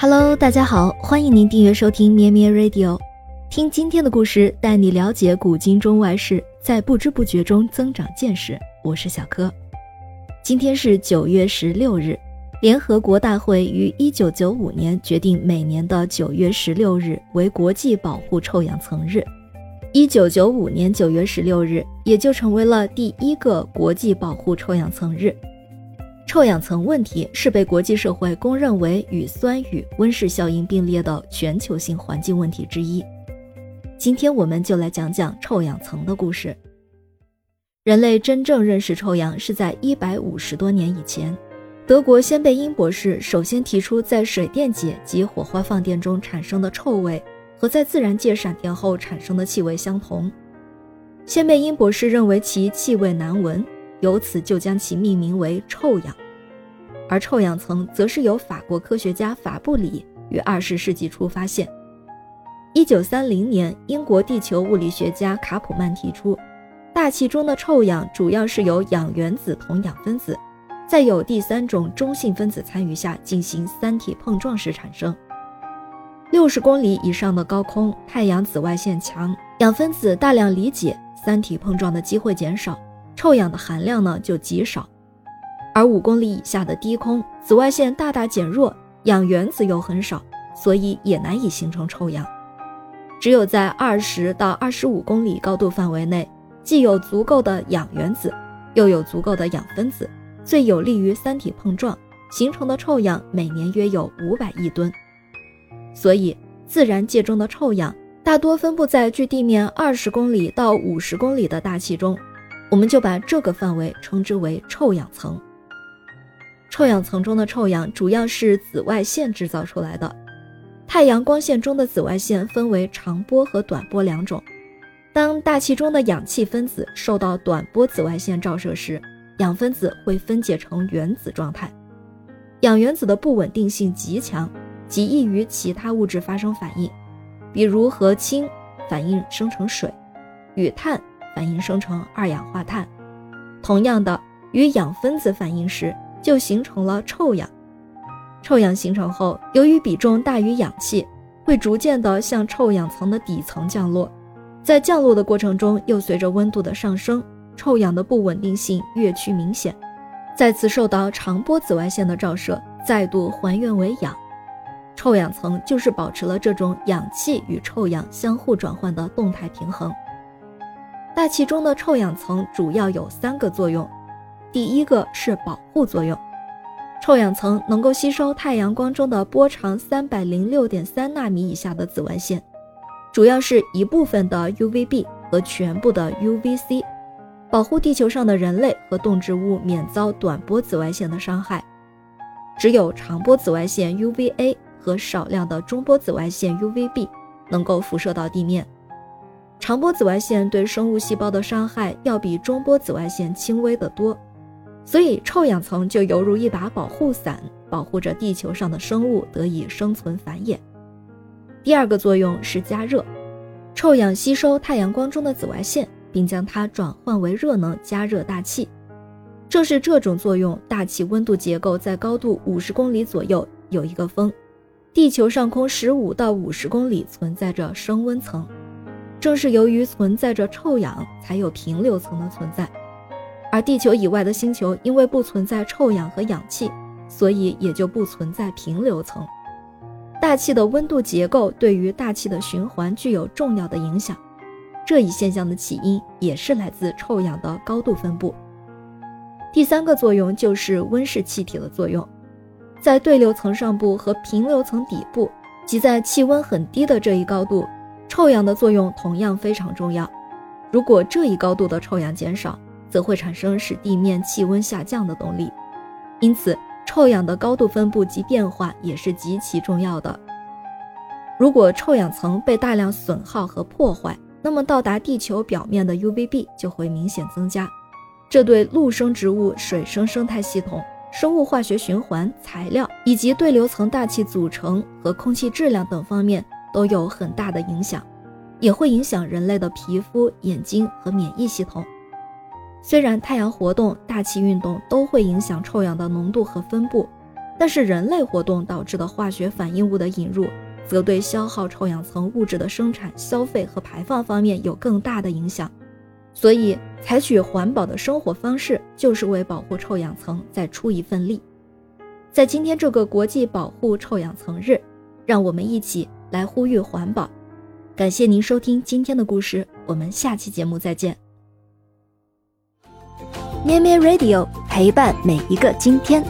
Hello，大家好，欢迎您订阅收听咩咩 Radio，听今天的故事，带你了解古今中外事，在不知不觉中增长见识。我是小柯。今天是九月十六日，联合国大会于一九九五年决定每年的九月十六日为国际保护臭氧层日。一九九五年九月十六日，也就成为了第一个国际保护臭氧层日。臭氧层问题是被国际社会公认为与酸雨、温室效应并列的全球性环境问题之一。今天我们就来讲讲臭氧层的故事。人类真正认识臭氧是在一百五十多年以前，德国先贝因博士首先提出，在水电解及火花放电中产生的臭味和在自然界闪电后产生的气味相同。先贝因博士认为其气味难闻。由此就将其命名为臭氧，而臭氧层则是由法国科学家法布里于二十世纪初发现。一九三零年，英国地球物理学家卡普曼提出，大气中的臭氧主要是由氧原子同氧分子，在有第三种中性分子参与下进行三体碰撞时产生。六十公里以上的高空，太阳紫外线强，氧分子大量离解，三体碰撞的机会减少。臭氧的含量呢就极少，而五公里以下的低空，紫外线大大减弱，氧原子又很少，所以也难以形成臭氧。只有在二十到二十五公里高度范围内，既有足够的氧原子，又有足够的氧分子，最有利于三体碰撞形成的臭氧，每年约有五百亿吨。所以，自然界中的臭氧大多分布在距地面二十公里到五十公里的大气中。我们就把这个范围称之为臭氧层。臭氧层中的臭氧主要是紫外线制造出来的。太阳光线中的紫外线分为长波和短波两种。当大气中的氧气分子受到短波紫外线照射时，氧分子会分解成原子状态。氧原子的不稳定性极强，极易与其他物质发生反应，比如和氢反应生成水，与碳。反应生成二氧化碳，同样的，与氧分子反应时就形成了臭氧。臭氧形成后，由于比重大于氧气，会逐渐的向臭氧层的底层降落。在降落的过程中，又随着温度的上升，臭氧的不稳定性越趋明显。再次受到长波紫外线的照射，再度还原为氧。臭氧层就是保持了这种氧气与臭氧相互转换的动态平衡。大气中的臭氧层主要有三个作用，第一个是保护作用，臭氧层能够吸收太阳光中的波长三百零六点三纳米以下的紫外线，主要是一部分的 UVB 和全部的 UVC，保护地球上的人类和动植物免遭短波紫外线的伤害。只有长波紫外线 UVA 和少量的中波紫外线 UVB 能够辐射到地面。长波紫外线对生物细胞的伤害要比中波紫外线轻微得多，所以臭氧层就犹如一把保护伞，保护着地球上的生物得以生存繁衍。第二个作用是加热，臭氧吸收太阳光中的紫外线，并将它转换为热能加热大气。正是这种作用，大气温度结构在高度五十公里左右有一个峰，地球上空十五到五十公里存在着升温层。正是由于存在着臭氧，才有平流层的存在，而地球以外的星球因为不存在臭氧和氧气，所以也就不存在平流层。大气的温度结构对于大气的循环具有重要的影响，这一现象的起因也是来自臭氧的高度分布。第三个作用就是温室气体的作用，在对流层上部和平流层底部，即在气温很低的这一高度。臭氧的作用同样非常重要。如果这一高度的臭氧减少，则会产生使地面气温下降的动力。因此，臭氧的高度分布及变化也是极其重要的。如果臭氧层被大量损耗和破坏，那么到达地球表面的 UVB 就会明显增加，这对陆生植物、水生生态系统、生物化学循环、材料以及对流层大气组成和空气质量等方面。都有很大的影响，也会影响人类的皮肤、眼睛和免疫系统。虽然太阳活动、大气运动都会影响臭氧的浓度和分布，但是人类活动导致的化学反应物的引入，则对消耗臭氧层物质的生产、消费和排放方面有更大的影响。所以，采取环保的生活方式，就是为保护臭氧层再出一份力。在今天这个国际保护臭氧层日，让我们一起来呼吁环保。感谢您收听今天的故事，我们下期节目再见。咩咩 Radio 陪伴每一个今天。